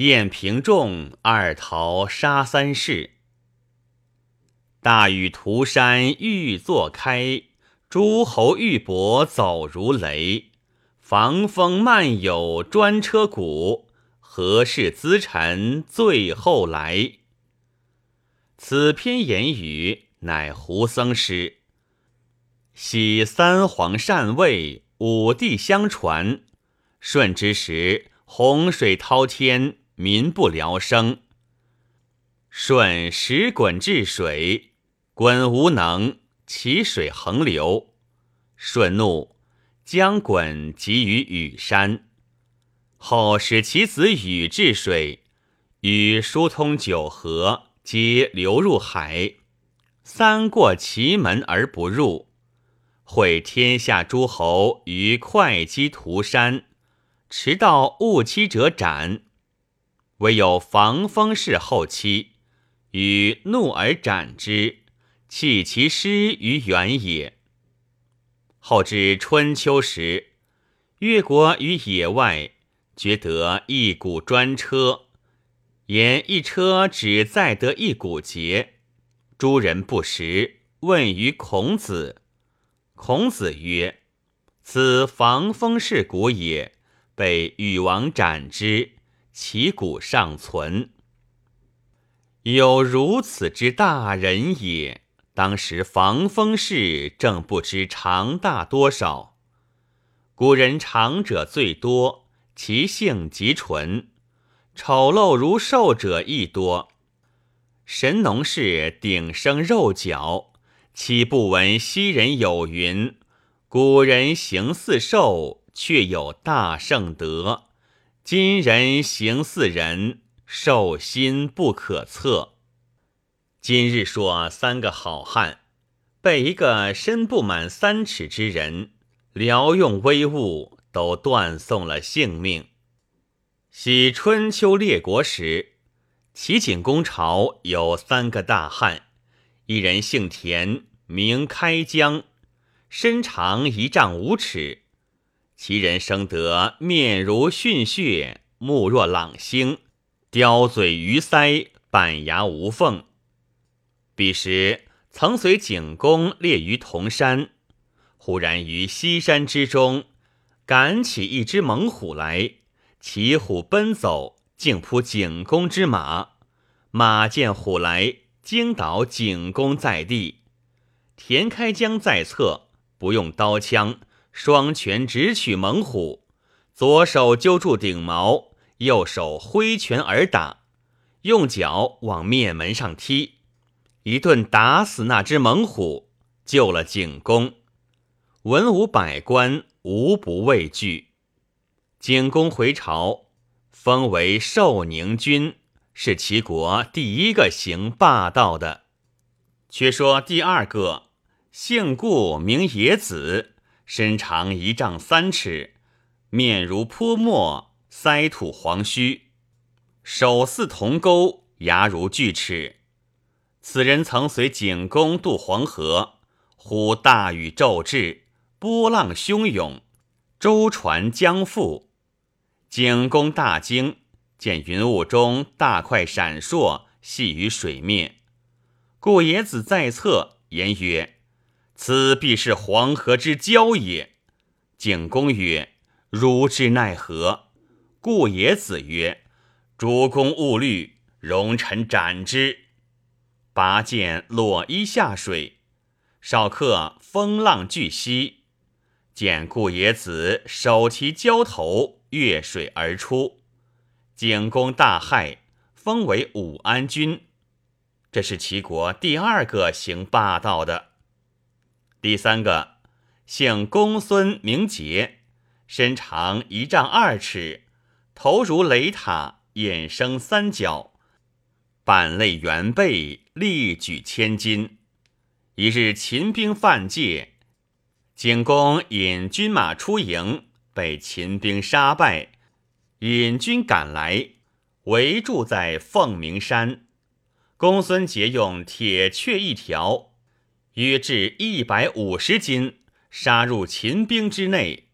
燕平仲二逃杀三士。大雨涂山欲作开，诸侯玉帛走如雷。防风漫有专车鼓，何事资臣最后来？此篇言语乃胡僧诗，喜三皇禅位，五帝相传。舜之时，洪水滔天，民不聊生。舜使鲧治水。鲧无能，其水横流。舜怒，将鲧集于羽山。后使其子禹治水，禹疏通九河，皆流入海。三过其门而不入，会天下诸侯于会稽涂山，持道误期者斩。唯有防风氏后期，与怒而斩之。弃其师于原野。后至春秋时，越国于野外觉得一股专车，言一车只载得一股节。诸人不识，问于孔子。孔子曰：“此防风氏鼓也，被禹王斩之，其骨尚存。有如此之大人也。”当时防风氏正不知长大多少，古人长者最多，其性极纯；丑陋如兽者亦多。神农氏顶生肉角，岂不闻昔人有云：“古人行似兽，却有大圣德；今人行似人，兽心不可测。”今日说三个好汉被一个身不满三尺之人撩用威物，都断送了性命。昔春秋列国时，齐景公朝有三个大汉，一人姓田，名开疆，身长一丈五尺；其人生得面如逊血，目若朗星，刁嘴鱼腮，板牙无缝。彼时曾随景公猎于铜山，忽然于西山之中赶起一只猛虎来，骑虎奔走，竟扑景公之马。马见虎来，惊倒景公在地。田开疆在侧，不用刀枪，双拳直取猛虎，左手揪住顶毛，右手挥拳而打，用脚往面门上踢。一顿打死那只猛虎，救了景公。文武百官无不畏惧。景公回朝，封为寿宁君，是齐国第一个行霸道的。却说第二个，姓顾，名野子，身长一丈三尺，面如泼墨，腮吐黄须，手似铜钩，牙如锯齿。此人曾随景公渡黄河，忽大雨骤至，波浪汹涌，舟船将覆。景公大惊，见云雾中大块闪烁，系于水面。故野子在侧言曰：“此必是黄河之蛟也。”景公曰：“汝之奈何？”故野子曰：“主公勿虑，容臣斩之。”拔剑裸衣下水，少客风浪巨息，见顾野子手提蛟头越水而出，景公大骇，封为武安君。这是齐国第二个行霸道的。第三个姓公孙，名杰，身长一丈二尺，头如雷塔，眼生三角。板类圆背，力举千斤。一日，秦兵犯界，景公引军马出营，被秦兵杀败。引军赶来，围住在凤鸣山。公孙捷用铁雀一条，约至一百五十斤，杀入秦兵之内。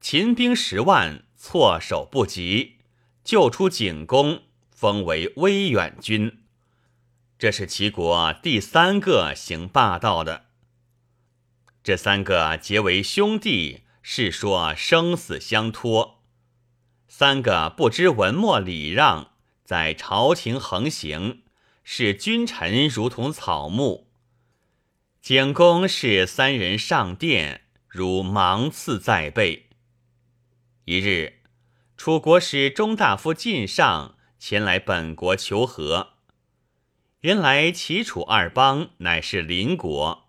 秦兵十万，措手不及，救出景公，封为威远君。这是齐国第三个行霸道的。这三个结为兄弟，是说生死相托；三个不知文墨礼让，在朝廷横行，视君臣如同草木。景公是三人上殿，如芒刺在背。一日，楚国使中大夫晋上前来本国求和。原来齐楚二邦乃是邻国，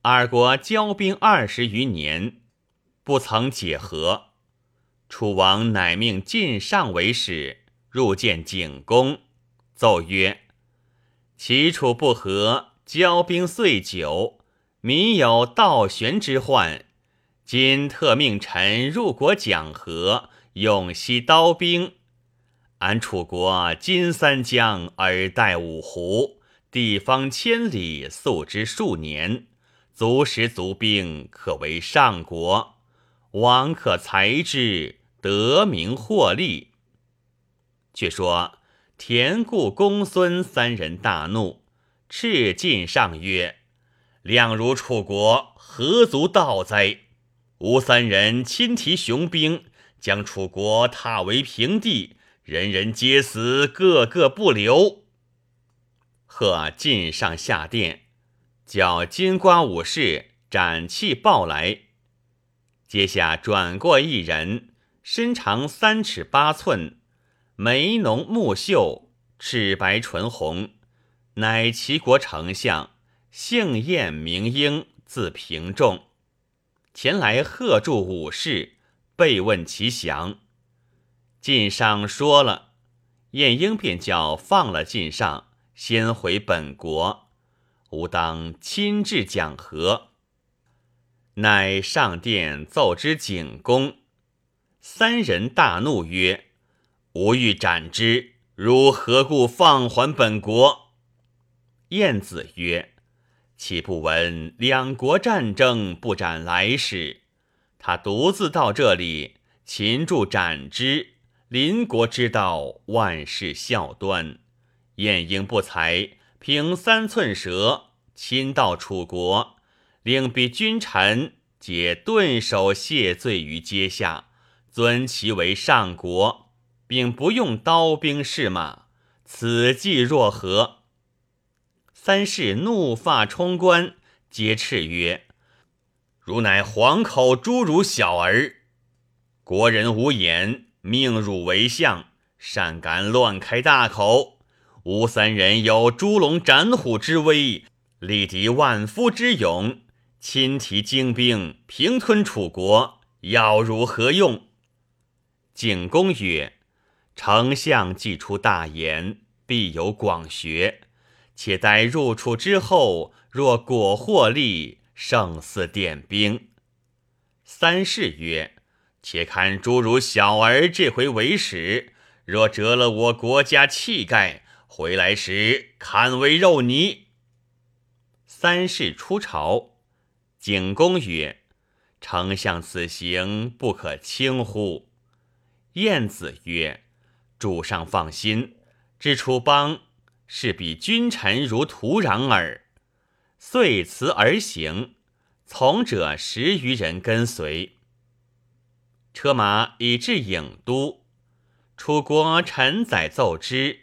二国交兵二十余年，不曾解和。楚王乃命晋上为使，入见景公，奏曰：“齐楚不和，交兵岁久，民有倒悬之患。今特命臣入国讲和，永息刀兵。”俺楚国金三江，而带五湖，地方千里，素之数年，足食足兵，可为上国。王可裁之，得名获利。却说田固、公孙三人大怒，斥晋上曰：“量如楚国何足道哉？吾三人亲提雄兵，将楚国踏为平地。”人人皆死，个个不留。贺晋上下殿，叫金瓜武士斩器报来。阶下转过一人，身长三尺八寸，眉浓目秀，齿白唇红，乃齐国丞相，姓晏名婴，字平仲。前来贺祝武士，备问其详。晋上说了，晏婴便叫放了晋上，先回本国。吾当亲至讲和。乃上殿奏之景公，三人大怒曰：“吾欲斩之，如何故放还本国？”晏子曰：“岂不闻两国战争不斩来使？他独自到这里，擒住斩之。”邻国之道，万事孝端。晏婴不才，凭三寸舌，亲到楚国，令彼君臣皆顿首谢罪于阶下，尊其为上国，并不用刀兵士马。此计若何？三世怒发冲冠，皆斥曰：“汝乃黄口侏儒小儿，国人无言。”命汝为相，善敢乱开大口！吾三人有猪龙斩虎之威，力敌万夫之勇，亲提精兵，平吞楚国，要如何用？景公曰：“丞相既出大言，必有广学。且待入楚之后，若果获利，胜似点兵。”三世曰。且看诸如小儿这回为使，若折了我国家气概，回来时堪为肉泥。三世出朝，景公曰：“丞相此行不可轻忽。”晏子曰：“主上放心，知楚邦是比君臣如土壤耳。”遂辞而行，从者十余人跟随。车马已至郢都，楚国臣宰奏之，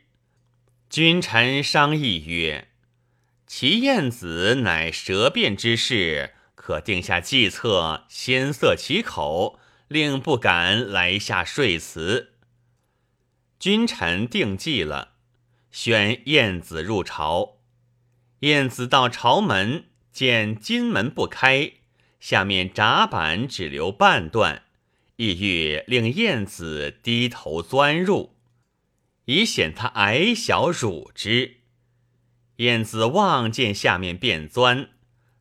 君臣商议曰：“其晏子乃舌辩之士，可定下计策，先塞其口，令不敢来下说辞。”君臣定计了，选晏子入朝。晏子到朝门，见金门不开，下面闸板只留半段。意欲令晏子低头钻入，以显他矮小辱之。晏子望见下面便钻，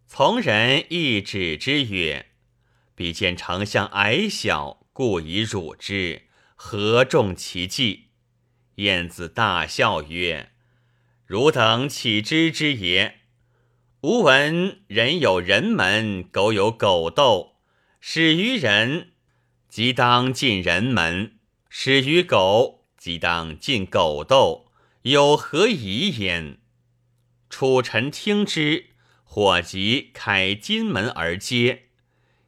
从人亦指之曰：“彼见丞相矮小，故以辱之，何重其计？”晏子大笑曰：“汝等岂知之也？吾闻人有人门，狗有狗斗，始于人。”即当尽人门，始于狗；即当尽狗斗，有何疑焉？楚臣听之，火急开金门而接。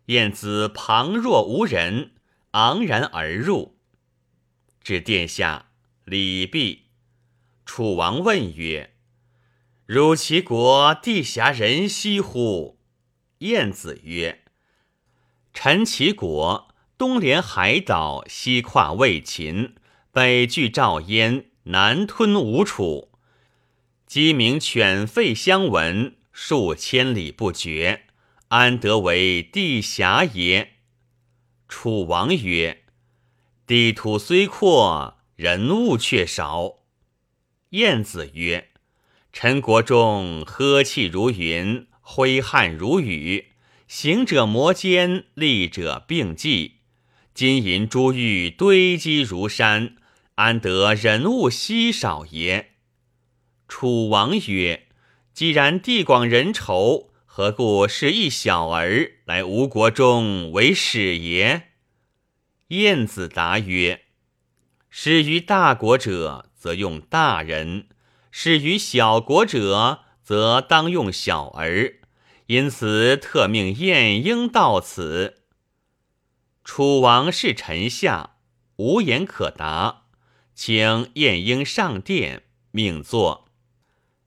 晏子旁若无人，昂然而入，至殿下，礼毕。楚王问曰：“汝其国地狭人稀乎？”晏子曰：“臣齐国东连海岛，西跨魏秦，北拒赵燕，南吞吴楚，鸡鸣犬吠相闻，数千里不绝，安得为地狭也？”楚王曰：“地土虽阔，人物却少。”晏子曰：“陈国中呵气如云。”挥汗如雨，行者摩肩，立者并济，金银珠玉堆积如山，安得人物稀少也？楚王曰：“既然地广人稠，何故是一小儿来吴国中为使也？”晏子答曰：“使于大国者，则用大人；使于小国者，则当用小儿。”因此特命晏婴到此。楚王是臣下，无言可答，请晏婴上殿，命坐。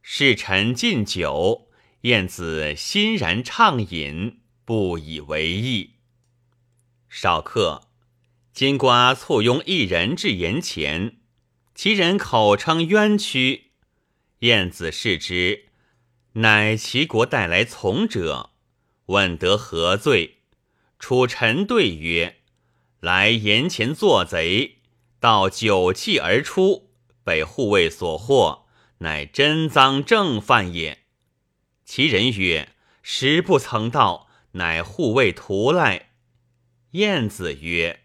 侍臣进酒，晏子欣然畅饮，不以为意。少客，金瓜簇拥一人至言前，其人口称冤屈。晏子视之。乃齐国带来从者，问得何罪？楚臣对曰：“来言前作贼，盗酒器而出，被护卫所获，乃真赃正犯也。”其人曰：“实不曾盗，乃护卫徒来。”晏子曰：“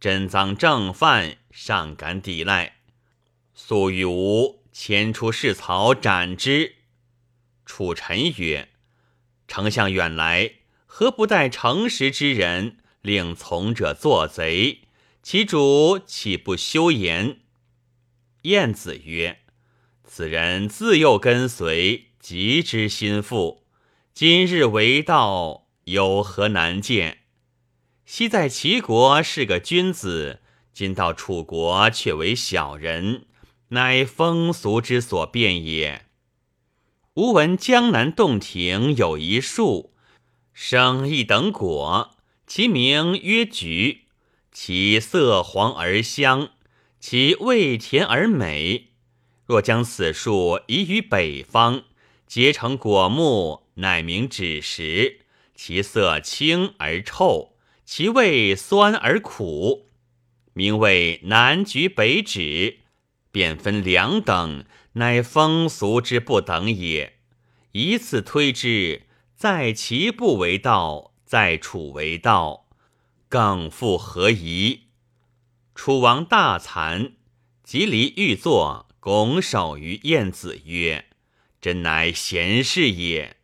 真赃正犯，尚敢抵赖？速与吾牵出士曹斩之。”楚臣曰：“丞相远来，何不待诚实之人，令从者作贼？其主岂不休言？”晏子曰：“此人自幼跟随，极之心腹。今日为道，有何难见？昔在齐国是个君子，今到楚国却为小人，乃风俗之所变也。”吾闻江南洞庭有一树，生一等果，其名曰菊，其色黄而香，其味甜而美。若将此树移于北方，结成果木，乃名枳实。其色青而臭，其味酸而苦，名为南橘北枳，便分两等。乃风俗之不等也。以此推之，在其不为道，在楚为道，更复何疑？楚王大惭，即离御座，拱手于晏子曰：“真乃贤士也。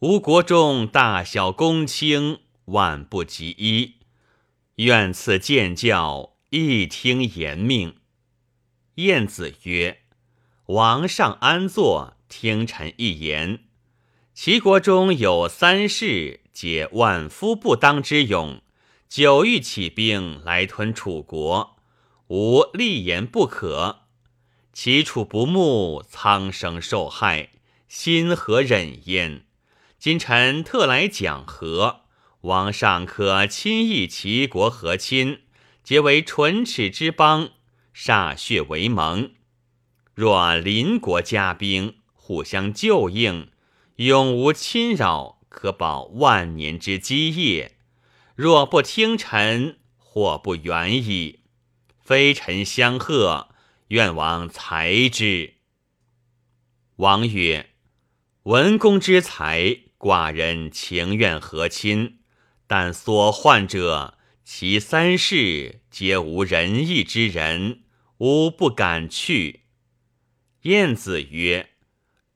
吾国中大小公卿，万不及一。愿赐见教，一听言命。”晏子曰。王上安坐，听臣一言。齐国中有三世，皆万夫不当之勇，久欲起兵来吞楚国，吾立言不可。齐楚不睦，苍生受害，心何忍焉？今臣特来讲和，王尚可亲议齐国和亲，结为唇齿之邦，歃血为盟。若邻国加兵，互相救应，永无侵扰，可保万年之基业。若不听臣，祸不远矣。非臣相贺，愿王裁之。王曰：“文公之才，寡人情愿和亲，但所患者，其三世皆无仁义之人，吾不敢去。”晏子曰：“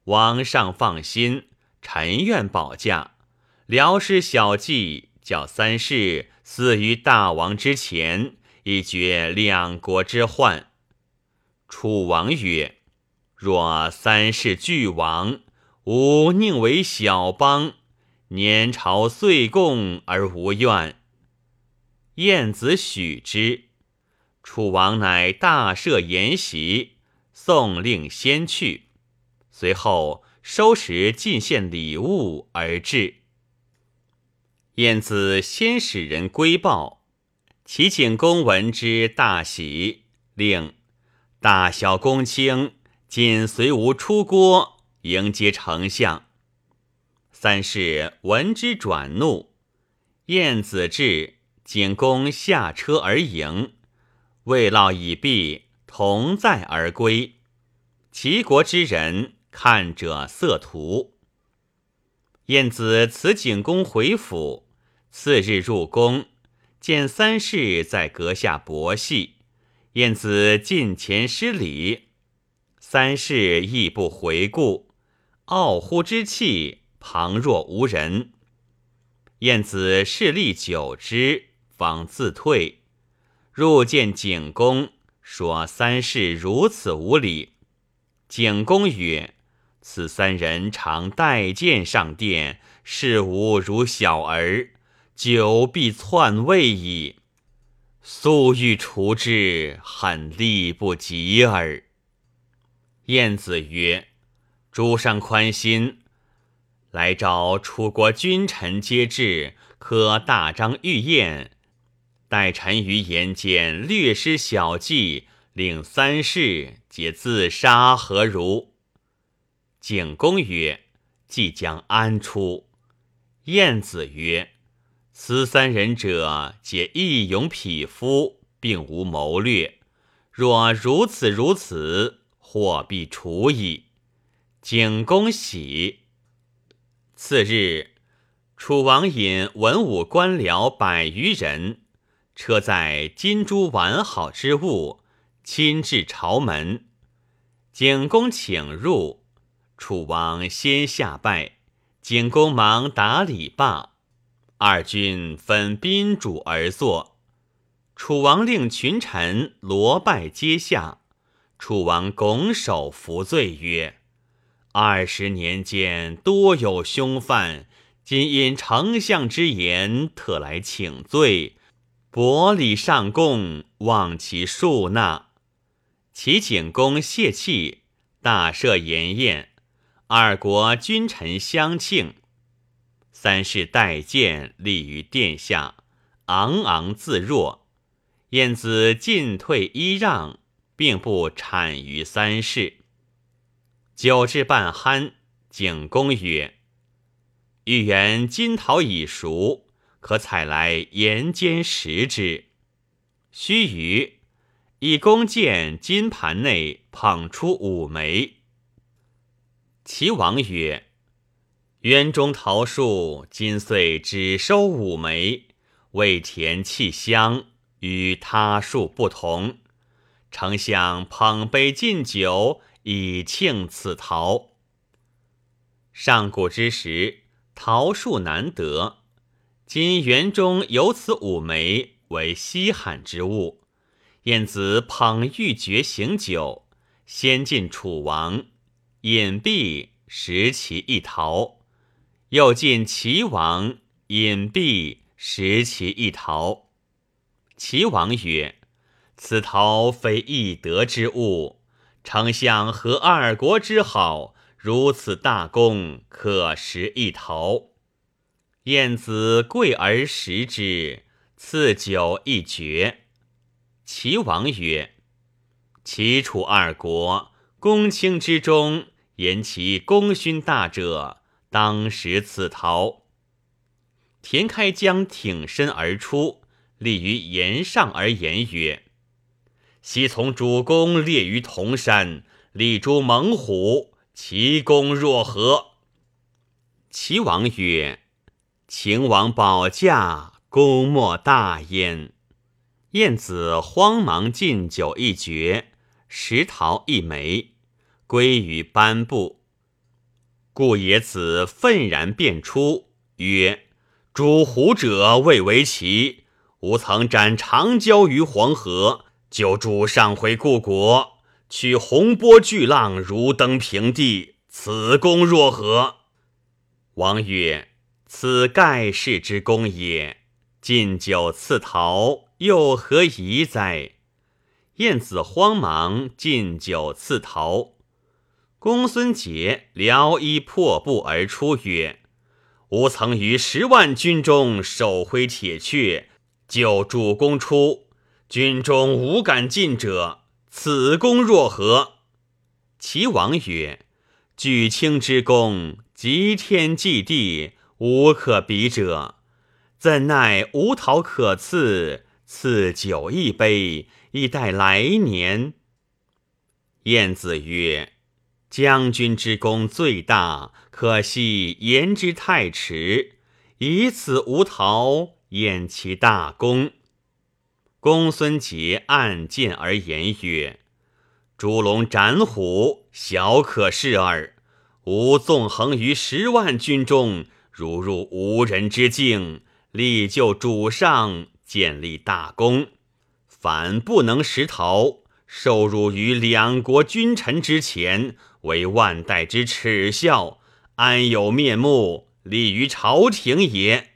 王上放心，臣愿保驾，辽师小计，叫三世死于大王之前，以绝两国之患。”楚王曰：“若三世俱亡，吾宁为小邦，年朝岁贡而无怨。”晏子许之。楚王乃大设筵席，送令先去。随后收拾进献礼物而至。晏子先使人归报，齐景公闻之大喜，令大小公卿紧随吾出郭迎接丞相。三世闻之转怒。晏子至，景公下车而迎，未劳已毕，同载而归。齐国之人看者色图。晏子辞景公回府，次日入宫，见三世在阁下博戏。晏子近前施礼，三世亦不回顾，傲乎之气，旁若无人。晏子视力久之，方自退。入见景公，说三世如此无礼。景公曰。此三人常待见上殿，视吾如小儿，久必篡位矣。速欲除之，恨力不及耳。晏子曰：“主上宽心，来召楚国君臣皆至，可大张御宴，待臣于言间略施小计，令三世皆自杀，何如？”景公曰：“即将安出？”晏子曰：“此三人者，皆义勇匹夫，并无谋略。若如此如此，祸必除矣。”景公喜。次日，楚王引文武官僚百余人，车载金珠完好之物，亲至朝门。景公请入。楚王先下拜，景公忙打礼罢。二君分宾主而坐。楚王令群臣罗拜阶下。楚王拱手服罪曰：“二十年间多有凶犯，今因丞相之言，特来请罪，薄礼上贡，望其恕纳。”齐景公谢气，大设筵宴。二国君臣相庆，三世带剑立于殿下，昂昂自若。晏子进退揖让，并不谄于三世。酒至半酣，景公曰：“欲言金桃已熟，可采来盐煎食之。”须臾，以弓箭金盘内捧出五枚。齐王曰：“园中桃树今岁只收五枚，味甜气香，与他树不同。丞相捧杯敬酒，以庆此桃。上古之时，桃树难得，今园中有此五枚，为稀罕之物。晏子捧玉珏行酒，先进楚王。”隐蔽食其一桃，又见齐王隐蔽食其一桃。齐王曰：“此桃非易得之物，丞相和二国之好，如此大功，可食一桃。”晏子贵而食之，赐酒一绝。齐王曰：“齐楚二国公卿之中。”言其功勋大者，当食此桃。田开疆挺身而出，立于岩上而言曰：“昔从主公列于铜山，立诸猛虎，其功若何？”齐王曰：“秦王保驾，功莫大焉。”晏子慌忙进酒一绝，食桃一枚。归于颁布，故野子愤然便出，曰：“主虎者未为奇，吾曾斩长蛟于黄河，救主上回故国，取洪波巨浪如登平地，此功若何？王曰：“此盖世之功也。进酒赐桃，又何疑哉？”晏子慌忙进酒赐桃。公孙捷撩衣破布而出，曰：“吾曾于十万军中手挥铁阙，救主公出，军中无敢进者。此功若何？”齐王曰：“举卿之功，极天祭地，无可比者。怎奈无桃可赐，赐酒一杯，以待来年。”晏子曰。将军之功最大，可惜言之太迟，以此无桃，掩其大功。公孙捷暗见而言曰：“烛龙斩虎，小可视耳。吾纵横于十万军中，如入无人之境，力救主上，建立大功。反不能识逃，受辱于两国君臣之前。”为万代之耻笑，安有面目立于朝廷也？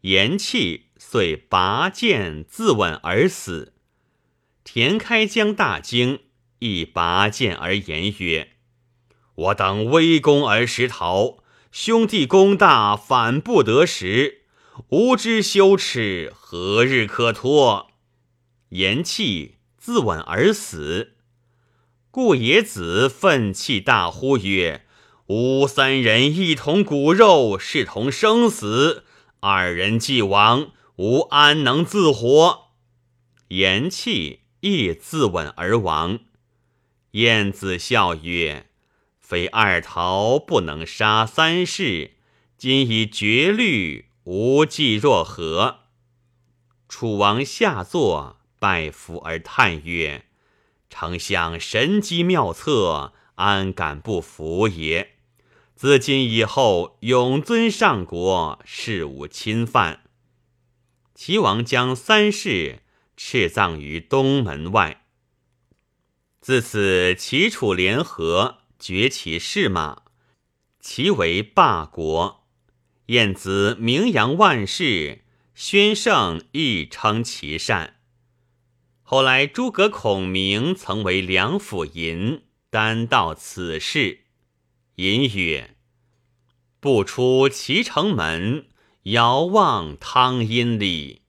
言讫，遂拔剑自刎而死。田开疆大惊，亦拔剑而言曰：“我等微功而实逃，兄弟功大，反不得时，吾之羞耻，何日可脱？”言讫，自刎而死。故野子愤气大呼曰：“吾三人一同骨肉，视同生死。二人既亡，吾安能自活？”言气，亦自刎而亡。晏子笑曰：“非二桃不能杀三士，今已绝律，无计若何？”楚王下坐，拜服而叹曰。丞相神机妙策，安敢不服也？自今以后，永尊上国，事无侵犯。齐王将三世敕葬于东门外。自此，齐楚联合，崛起士马，其为霸国。晏子名扬万世，宣圣亦称其善。后来，诸葛孔明曾为梁甫吟，单道此事。吟曰：“不出齐城门，遥望汤阴里。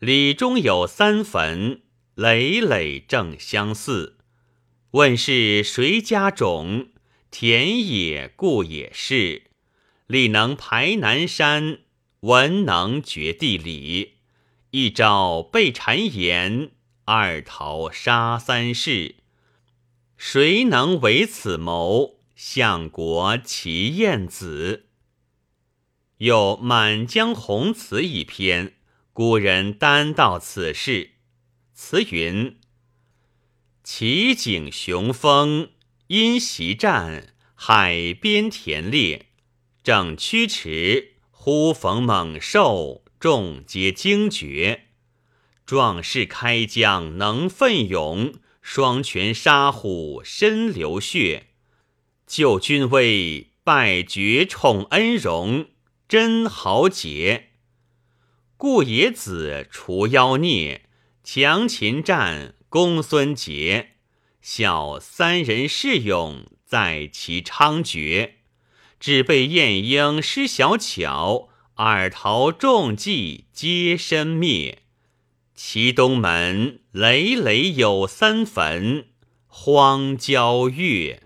里中有三坟，累累正相似。问是谁家种？田野故也是。力能排南山，文能决地理。一朝被谗言。”二桃杀三世，谁能为此谋？相国齐晏子。有《满江红》词一篇，古人单道此事。词云：奇景雄风，因袭战，海边田猎，正驱驰，忽逢猛兽，众皆惊绝。壮士开疆能奋勇，双拳杀虎身流血。救君威，败绝宠恩荣，真豪杰。故野子除妖孽，强秦战，公孙捷，小三人士勇，在其猖獗。只被晏婴失小巧，二桃中计，皆身灭。其东门累累有三坟，荒郊月。